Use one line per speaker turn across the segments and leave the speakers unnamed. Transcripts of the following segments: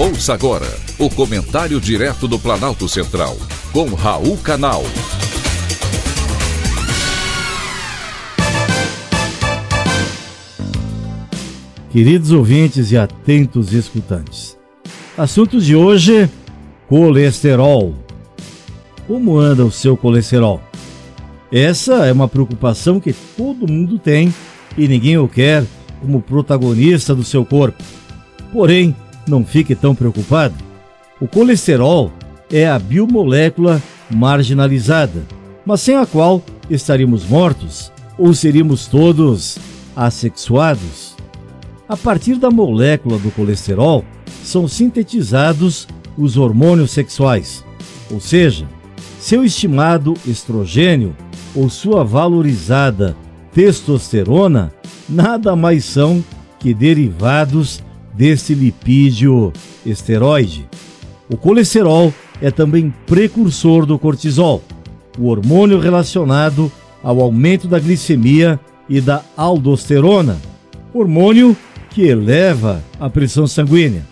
Ouça agora o comentário direto do Planalto Central, com Raul Canal.
Queridos ouvintes e atentos escutantes, assunto de hoje: colesterol. Como anda o seu colesterol? Essa é uma preocupação que todo mundo tem e ninguém o quer como protagonista do seu corpo. Porém, não fique tão preocupado. O colesterol é a biomolécula marginalizada, mas sem a qual estaríamos mortos ou seríamos todos assexuados. A partir da molécula do colesterol são sintetizados os hormônios sexuais, ou seja, seu estimado estrogênio ou sua valorizada testosterona nada mais são que derivados desse lipídio esteroide. O colesterol é também precursor do cortisol, o hormônio relacionado ao aumento da glicemia e da aldosterona, hormônio que eleva a pressão sanguínea.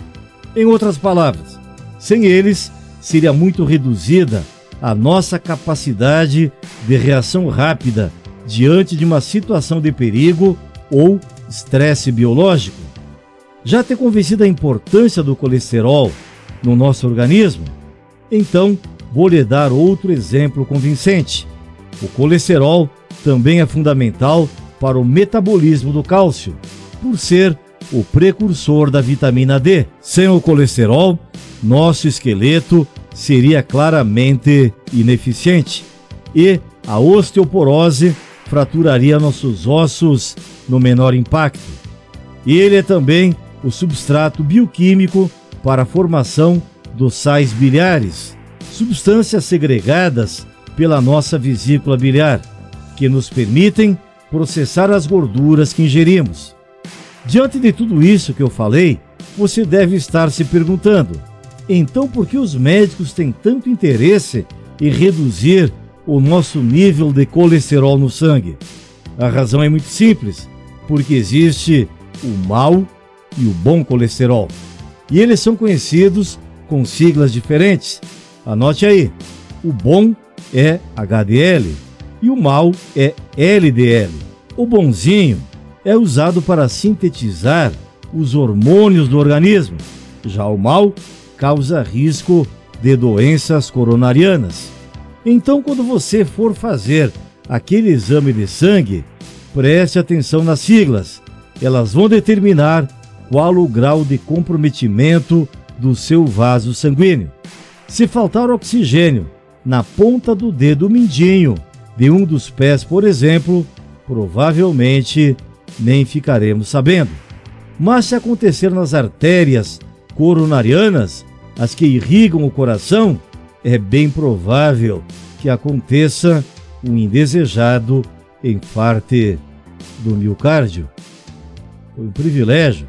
Em outras palavras, sem eles seria muito reduzida a nossa capacidade de reação rápida diante de uma situação de perigo ou estresse biológico. Já ter convencido a importância do colesterol no nosso organismo? Então, vou lhe dar outro exemplo convincente. O colesterol também é fundamental para o metabolismo do cálcio, por ser o precursor da vitamina D. Sem o colesterol, nosso esqueleto seria claramente ineficiente e a osteoporose fraturaria nossos ossos no menor impacto. Ele é também o substrato bioquímico para a formação dos sais biliares, substâncias segregadas pela nossa vesícula biliar, que nos permitem processar as gorduras que ingerimos. Diante de tudo isso que eu falei, você deve estar se perguntando: então por que os médicos têm tanto interesse em reduzir o nosso nível de colesterol no sangue? A razão é muito simples, porque existe o mau e o bom colesterol. E eles são conhecidos com siglas diferentes. Anote aí: o bom é HDL e o mal é LDL. O bonzinho é usado para sintetizar os hormônios do organismo, já o mal causa risco de doenças coronarianas. Então, quando você for fazer aquele exame de sangue, preste atenção nas siglas. Elas vão determinar qual o grau de comprometimento do seu vaso sanguíneo. Se faltar oxigênio na ponta do dedo mindinho de um dos pés, por exemplo, provavelmente nem ficaremos sabendo. Mas se acontecer nas artérias coronarianas, as que irrigam o coração, é bem provável que aconteça um indesejado infarte do miocárdio. Foi um privilégio